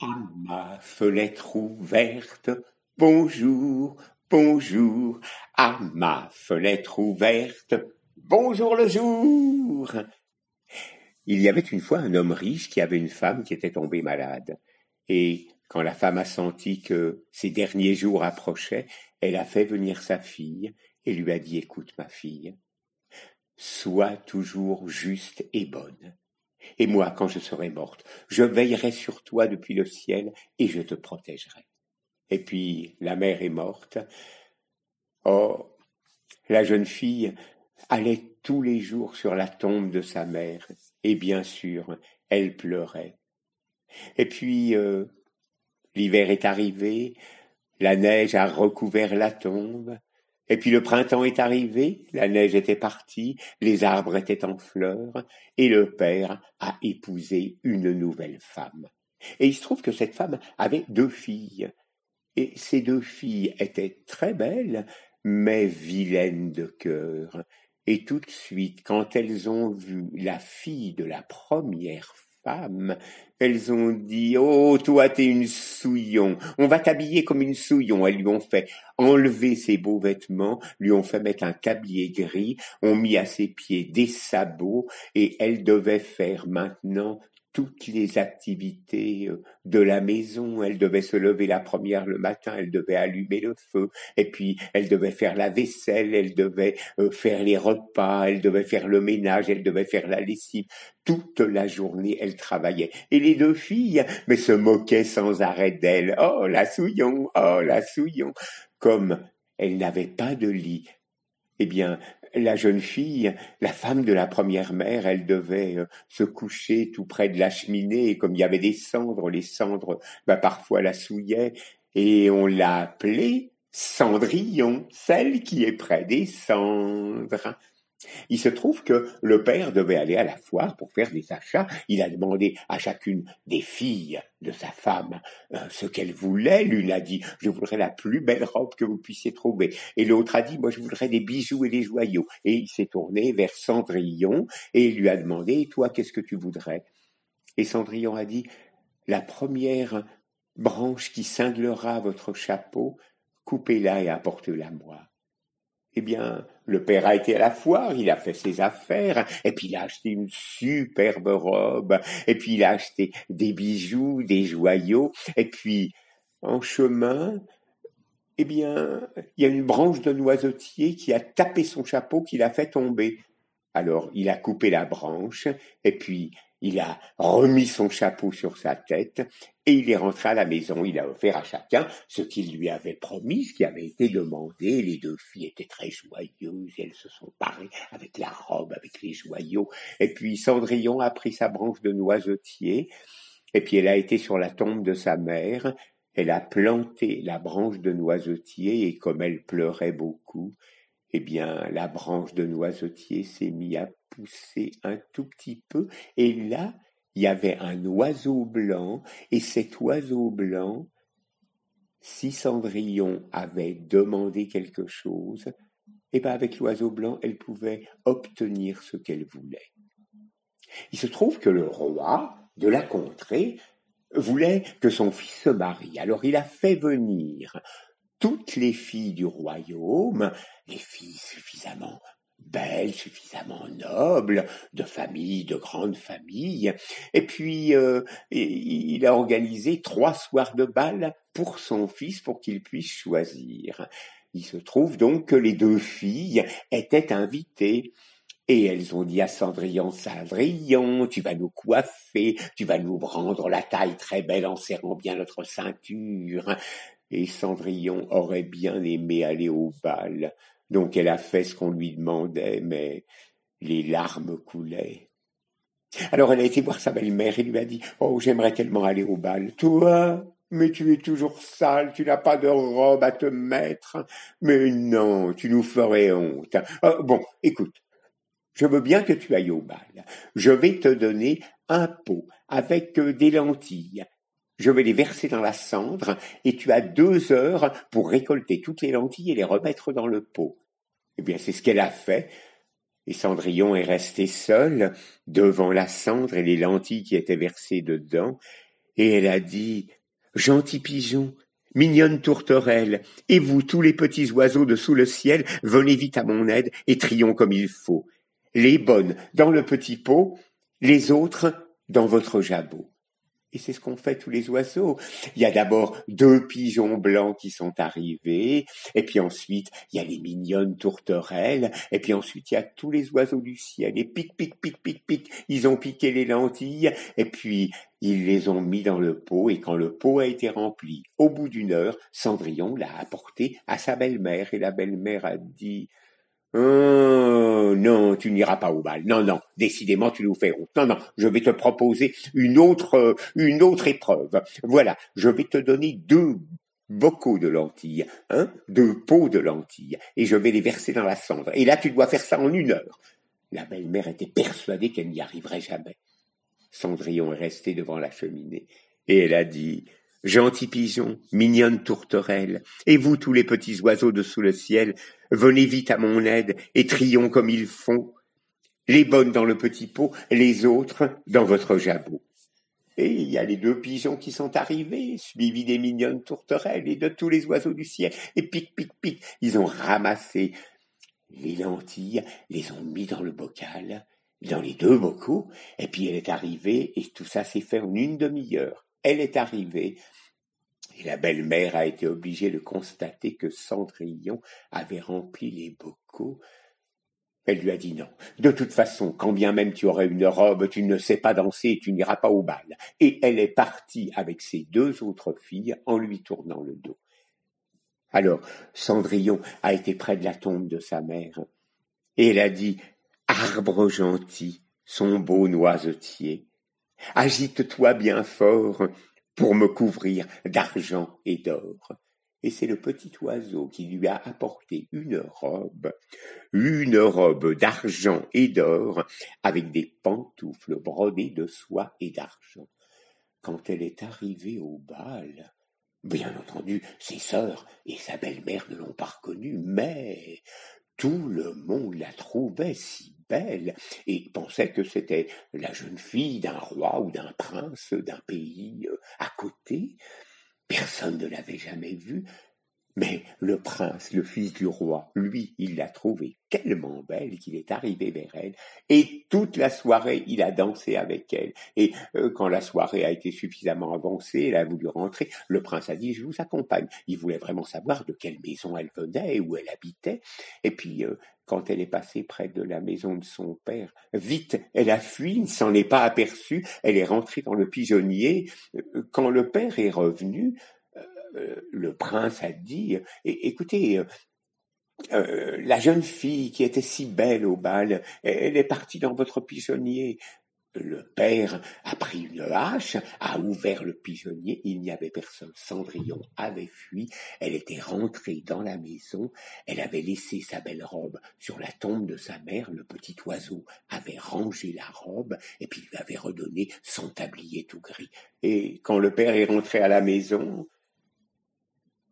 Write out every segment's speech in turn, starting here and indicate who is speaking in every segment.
Speaker 1: À ma fenêtre ouverte, bonjour, bonjour, à ma fenêtre ouverte, bonjour le jour. Il y avait une fois un homme riche qui avait une femme qui était tombée malade. Et quand la femme a senti que ses derniers jours approchaient, elle a fait venir sa fille et lui a dit Écoute, ma fille, sois toujours juste et bonne. Et moi, quand je serai morte, je veillerai sur toi depuis le ciel et je te protégerai. Et puis la mère est morte. Oh, la jeune fille allait tous les jours sur la tombe de sa mère, et bien sûr, elle pleurait. Et puis euh, l'hiver est arrivé, la neige a recouvert la tombe, et puis le printemps est arrivé, la neige était partie, les arbres étaient en fleurs, et le père a épousé une nouvelle femme. Et il se trouve que cette femme avait deux filles. Et ces deux filles étaient très belles, mais vilaines de cœur. Et tout de suite, quand elles ont vu la fille de la première elles ont dit Oh, toi, t'es une souillon. On va t'habiller comme une souillon. Elles lui ont fait enlever ses beaux vêtements, lui ont fait mettre un tablier gris, ont mis à ses pieds des sabots, et elle devait faire maintenant toutes les activités euh, de la maison. Elle devait se lever la première le matin, elle devait allumer le feu, et puis elle devait faire la vaisselle, elle devait euh, faire les repas, elle devait faire le ménage, elle devait faire la lessive. Toute la journée, elle travaillait. Et les deux filles, mais se moquaient sans arrêt d'elle. Oh, la souillon, oh, la souillon. Comme elle n'avait pas de lit, eh bien, la jeune fille, la femme de la première mère, elle devait euh, se coucher tout près de la cheminée, et comme il y avait des cendres, les cendres, bah, parfois la souillaient, et on l'a appelée Cendrillon, celle qui est près des cendres. Il se trouve que le père devait aller à la foire pour faire des achats. Il a demandé à chacune des filles de sa femme euh, ce qu'elle voulait. L'une a dit je voudrais la plus belle robe que vous puissiez trouver, et l'autre a dit moi je voudrais des bijoux et des joyaux. Et il s'est tourné vers Cendrillon et il lui a demandé toi qu'est-ce que tu voudrais? Et Cendrillon a dit la première branche qui cinglera votre chapeau, coupez-la et apportez-la moi. Eh bien, le père a été à la foire, il a fait ses affaires, et puis il a acheté une superbe robe, et puis il a acheté des bijoux, des joyaux, et puis en chemin, eh bien, il y a une branche de noisetier qui a tapé son chapeau, qui l'a fait tomber. Alors il a coupé la branche, et puis il a remis son chapeau sur sa tête et il est rentré à la maison. Il a offert à chacun ce qu'il lui avait promis, ce qui avait été demandé. Les deux filles étaient très joyeuses. Elles se sont parées avec la robe, avec les joyaux. Et puis Cendrillon a pris sa branche de noisetier et puis elle a été sur la tombe de sa mère. Elle a planté la branche de noisetier et comme elle pleurait beaucoup, eh bien, la branche de noisetier s'est mise à pousser un tout petit peu, et là, il y avait un oiseau blanc, et cet oiseau blanc, si Cendrillon avait demandé quelque chose, eh bien, avec l'oiseau blanc, elle pouvait obtenir ce qu'elle voulait. Il se trouve que le roi de la contrée voulait que son fils se marie. Alors il a fait venir toutes les filles du royaume, les filles suffisamment belles, suffisamment nobles, de famille, de grandes familles. Et puis, euh, il a organisé trois soirs de bal pour son fils pour qu'il puisse choisir. Il se trouve donc que les deux filles étaient invitées. Et elles ont dit à Cendrillon, Cendrillon, tu vas nous coiffer, tu vas nous rendre la taille très belle en serrant bien notre ceinture et Cendrillon aurait bien aimé aller au bal, donc elle a fait ce qu'on lui demandait, mais les larmes coulaient. Alors elle a été voir sa belle-mère et lui a dit Oh, j'aimerais tellement aller au bal. Toi, mais tu es toujours sale, tu n'as pas de robe à te mettre. Mais non, tu nous ferais honte. Ah, bon, écoute, je veux bien que tu ailles au bal. Je vais te donner un pot avec euh, des lentilles je vais les verser dans la cendre, et tu as deux heures pour récolter toutes les lentilles et les remettre dans le pot. Eh bien, c'est ce qu'elle a fait, et Cendrillon est resté seul devant la cendre et les lentilles qui étaient versées dedans, Et elle a dit, Gentil pigeon, mignonne tourterelle, et vous tous les petits oiseaux de sous le ciel, venez vite à mon aide et trions comme il faut. Les bonnes dans le petit pot, les autres dans votre jabot. Et c'est ce qu'ont fait tous les oiseaux. Il y a d'abord deux pigeons blancs qui sont arrivés, et puis ensuite il y a les mignonnes tourterelles, et puis ensuite il y a tous les oiseaux du ciel, et pic, pic, pic, pic, pic, ils ont piqué les lentilles, et puis ils les ont mis dans le pot, et quand le pot a été rempli, au bout d'une heure, Cendrillon l'a apporté à sa belle-mère, et la belle-mère a dit Oh, non, tu n'iras pas au bal. Non, non, décidément, tu nous fais honte. Non, non, je vais te proposer une autre, euh, une autre épreuve. Voilà, je vais te donner deux bocaux de lentilles, hein, deux pots de lentilles, et je vais les verser dans la cendre. Et là, tu dois faire ça en une heure. La belle-mère était persuadée qu'elle n'y arriverait jamais. Cendrillon est resté devant la cheminée, et elle a dit, Gentil pigeon, mignonne tourterelle, et vous tous les petits oiseaux de sous le ciel, venez vite à mon aide et trions comme ils font, les bonnes dans le petit pot, les autres dans votre jabot. Et il y a les deux pigeons qui sont arrivés, suivis des mignonnes tourterelles et de tous les oiseaux du ciel, et pic, pic, pic, ils ont ramassé les lentilles, les ont mis dans le bocal, dans les deux bocaux, et puis elle est arrivée, et tout ça s'est fait en une demi-heure. Elle est arrivée, et la belle-mère a été obligée de constater que Cendrillon avait rempli les bocaux. Elle lui a dit non. De toute façon, quand bien même tu aurais une robe, tu ne sais pas danser et tu n'iras pas au bal. Et elle est partie avec ses deux autres filles en lui tournant le dos. Alors, Cendrillon a été près de la tombe de sa mère, et elle a dit, Arbre gentil, son beau noisetier, Agite-toi bien fort pour me couvrir d'argent et d'or. Et c'est le petit oiseau qui lui a apporté une robe, une robe d'argent et d'or, avec des pantoufles brodées de soie et d'argent. Quand elle est arrivée au bal, bien entendu, ses sœurs et sa belle-mère ne l'ont pas reconnue, mais tout le monde la trouvait si et pensait que c'était la jeune fille d'un roi ou d'un prince d'un pays euh, à côté. Personne ne l'avait jamais vue, mais le prince, le fils du roi, lui, il l'a trouvée tellement belle qu'il est arrivé vers elle, et toute la soirée, il a dansé avec elle. Et euh, quand la soirée a été suffisamment avancée, elle a voulu rentrer, le prince a dit, je vous accompagne. Il voulait vraiment savoir de quelle maison elle venait, où elle habitait. Et puis, euh, quand elle est passée près de la maison de son père, vite, elle a fui, ne s'en est pas aperçue, elle est rentrée dans le pigeonnier. Euh, quand le père est revenu, le prince a dit, écoutez, euh, la jeune fille qui était si belle au bal, elle est partie dans votre pigeonnier. Le père a pris une hache, a ouvert le pigeonnier, il n'y avait personne. Cendrillon avait fui, elle était rentrée dans la maison, elle avait laissé sa belle robe sur la tombe de sa mère, le petit oiseau avait rangé la robe et puis lui avait redonné son tablier tout gris. Et quand le père est rentré à la maison,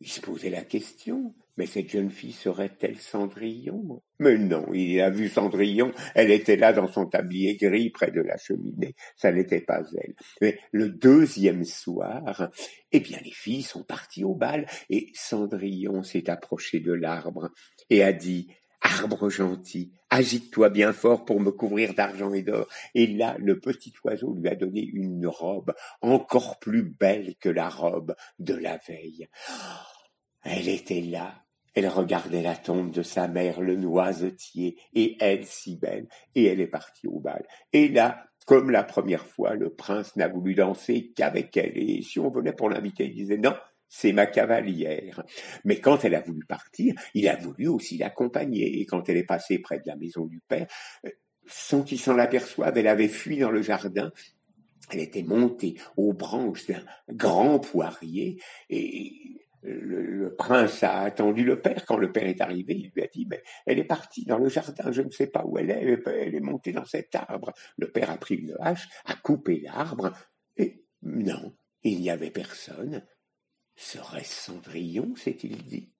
Speaker 1: il se posait la question, mais cette jeune fille serait-elle Cendrillon? Mais non, il a vu Cendrillon, elle était là dans son tablier gris près de la cheminée, ça n'était pas elle. Mais le deuxième soir, eh bien les filles sont parties au bal, et Cendrillon s'est approché de l'arbre et a dit Arbre gentil, agite-toi bien fort pour me couvrir d'argent et d'or. Et là, le petit oiseau lui a donné une robe encore plus belle que la robe de la veille. Elle était là, elle regardait la tombe de sa mère, le noisetier, et elle si belle, et elle est partie au bal. Et là, comme la première fois, le prince n'a voulu danser qu'avec elle, et si on venait pour l'inviter, il disait non, c'est ma cavalière. Mais quand elle a voulu partir, il a voulu aussi l'accompagner, et quand elle est passée près de la maison du père, euh, sans qu'il s'en aperçoive, elle avait fui dans le jardin, elle était montée aux branches d'un grand poirier, et le, prince a attendu le père. Quand le père est arrivé, il lui a dit, mais elle est partie dans le jardin, je ne sais pas où elle est, elle est montée dans cet arbre. Le père a pris une hache, a coupé l'arbre, et non, il n'y avait personne. Serait-ce Cendrillon, s'est-il dit?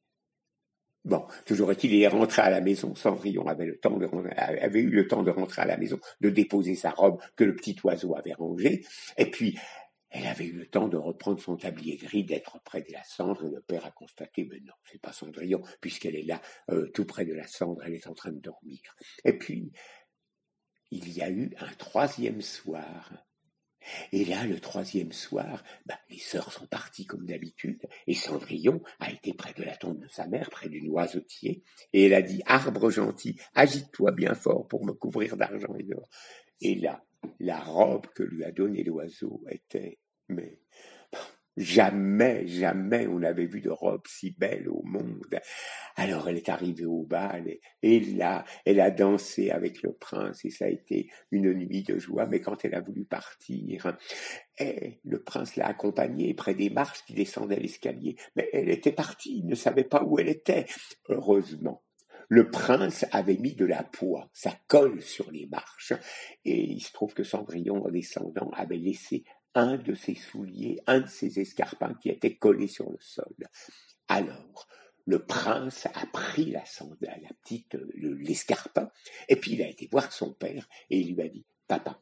Speaker 1: Bon, toujours est-il, il est rentré à la maison. Cendrillon avait, le temps avait eu le temps de rentrer à la maison, de déposer sa robe que le petit oiseau avait rangée. Et puis, elle avait eu le temps de reprendre son tablier gris, d'être près de la cendre, et le père a constaté, mais non, c'est pas Cendrillon, puisqu'elle est là, euh, tout près de la cendre, elle est en train de dormir. Et puis, il y a eu un troisième soir. Et là, le troisième soir, bah, les sœurs sont parties comme d'habitude, et Cendrillon a été près de la tombe de sa mère, près du noisetier, et elle a dit, arbre gentil, agite-toi bien fort pour me couvrir d'argent et d'or. Et là, la robe que lui a donnée l'oiseau était, mais jamais, jamais on n'avait vu de robe si belle au monde. Alors elle est arrivée au bal et, là, elle a dansé avec le prince et ça a été une nuit de joie. Mais quand elle a voulu partir, et le prince l'a accompagnée près des marches qui descendaient l'escalier. Mais elle était partie, il ne savait pas où elle était. Heureusement, le prince avait mis de la poix, sa colle sur les marches, et il se trouve que Cendrillon, en descendant, avait laissé un de ses souliers, un de ses escarpins qui était collé sur le sol. Alors, le prince a pris la la petite, l'escarpin, et puis il a été voir son père et il lui a dit, papa,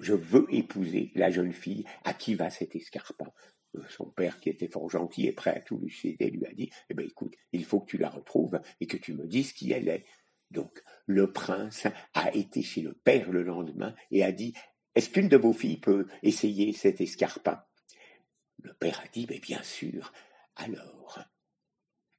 Speaker 1: je veux épouser la jeune fille à qui va cet escarpin? Euh, son père, qui était fort gentil et prêt à tout lui céder, lui a dit Eh bien, écoute, il faut que tu la retrouves et que tu me dises qui elle est. Donc, le prince a été chez le père le lendemain et a dit Est-ce qu'une de vos filles peut essayer cet escarpin? Le père a dit Mais bien sûr. Alors,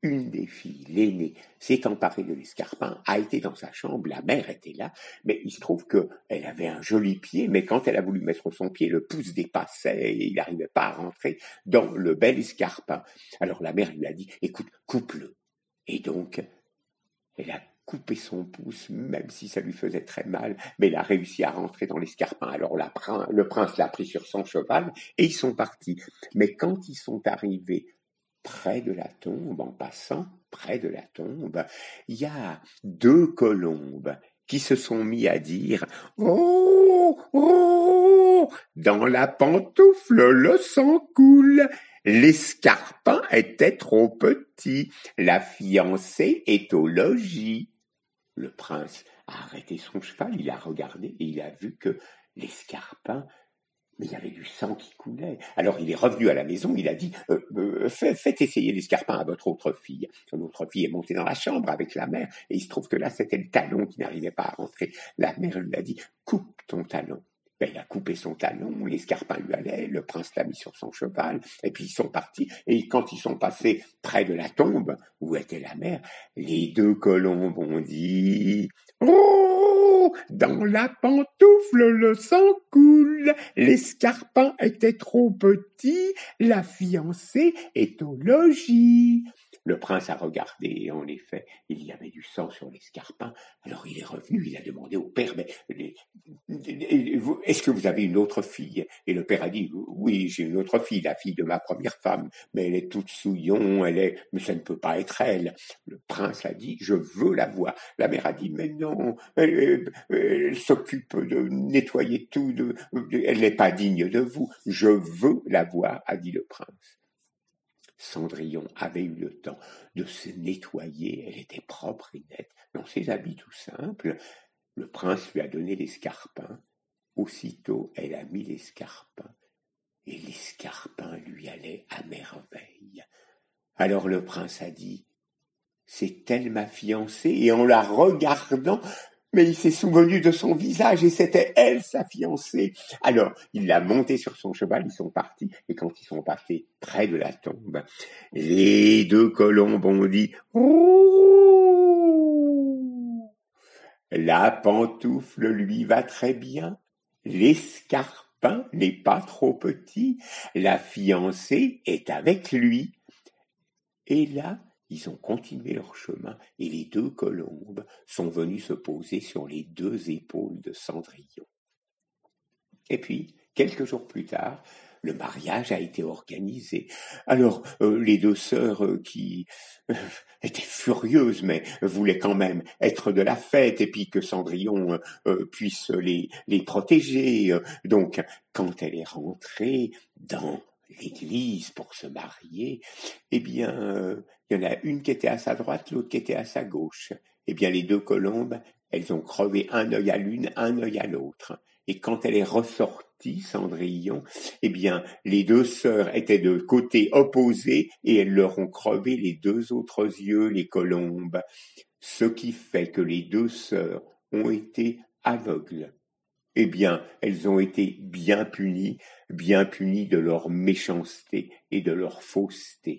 Speaker 1: une des filles, l'aînée, s'est emparée de l'escarpin, a été dans sa chambre, la mère était là, mais il se trouve qu'elle avait un joli pied, mais quand elle a voulu mettre son pied, le pouce dépassait et il n'arrivait pas à rentrer dans le bel escarpin. Alors la mère lui a dit, écoute, coupe-le. Et donc, elle a coupé son pouce, même si ça lui faisait très mal, mais elle a réussi à rentrer dans l'escarpin. Alors le prince l'a pris sur son cheval et ils sont partis. Mais quand ils sont arrivés près de la tombe, en passant près de la tombe, il y a deux colombes qui se sont mis à dire Oh, oh, dans la pantoufle le sang coule. L'escarpin était trop petit, la fiancée est au logis. Le prince a arrêté son cheval, il a regardé et il a vu que l'escarpin mais il y avait du sang qui coulait. Alors il est revenu à la maison, il a dit euh, euh, faites essayer l'escarpin à votre autre fille. Son autre fille est montée dans la chambre avec la mère, et il se trouve que là c'était le talon qui n'arrivait pas à rentrer. La mère lui a dit coupe ton talon. Ben, il a coupé son talon, l'escarpin lui allait, le prince l'a mis sur son cheval, et puis ils sont partis. Et quand ils sont passés près de la tombe où était la mère, les deux colombes ont dit Oh Dans la pantoufle le sang coule, l'escarpin était trop petit, la fiancée est au logis. Le prince a regardé et en effet, il y avait du sang sur l'escarpin. Alors il est revenu, il a demandé au père, mais est-ce que vous avez une autre fille? Et le père a dit, oui, j'ai une autre fille, la fille de ma première femme, mais elle est toute souillon, elle est, mais ça ne peut pas être elle. Le prince a dit, je veux la voir. La mère a dit, mais non, elle, s'occupe de nettoyer tout, elle n'est pas digne de vous. Je veux la voir, a dit le prince. Cendrillon avait eu le temps de se nettoyer, elle était propre et nette, dans ses habits tout simples. Le prince lui a donné l'escarpin. Aussitôt, elle a mis l'escarpin, et l'escarpin lui allait à merveille. Alors le prince a dit, c'est elle ma fiancée, et en la regardant, mais il s'est souvenu de son visage et c'était elle, sa fiancée. Alors, il l'a montée sur son cheval, ils sont partis, et quand ils sont partis près de la tombe, les deux colombes ont dit oh La pantoufle lui va très bien, l'escarpin n'est pas trop petit, la fiancée est avec lui. Et là, ils ont continué leur chemin et les deux colombes sont venues se poser sur les deux épaules de Cendrillon. Et puis, quelques jours plus tard, le mariage a été organisé. Alors, euh, les deux sœurs euh, qui euh, étaient furieuses, mais voulaient quand même être de la fête, et puis que Cendrillon puisse les, les protéger. donc, quand elle est rentrée dans l'église pour se marier, eh bien, euh, il y en a une qui était à sa droite, l'autre qui était à sa gauche. Eh bien, les deux colombes, elles ont crevé un œil à l'une, un œil à l'autre. Et quand elle est ressortie sorti, Cendrillon, eh bien, les deux sœurs étaient de côtés opposés et elles leur ont crevé les deux autres yeux, les colombes, ce qui fait que les deux sœurs ont été aveugles. Eh bien, elles ont été bien punies, bien punies de leur méchanceté et de leur fausseté.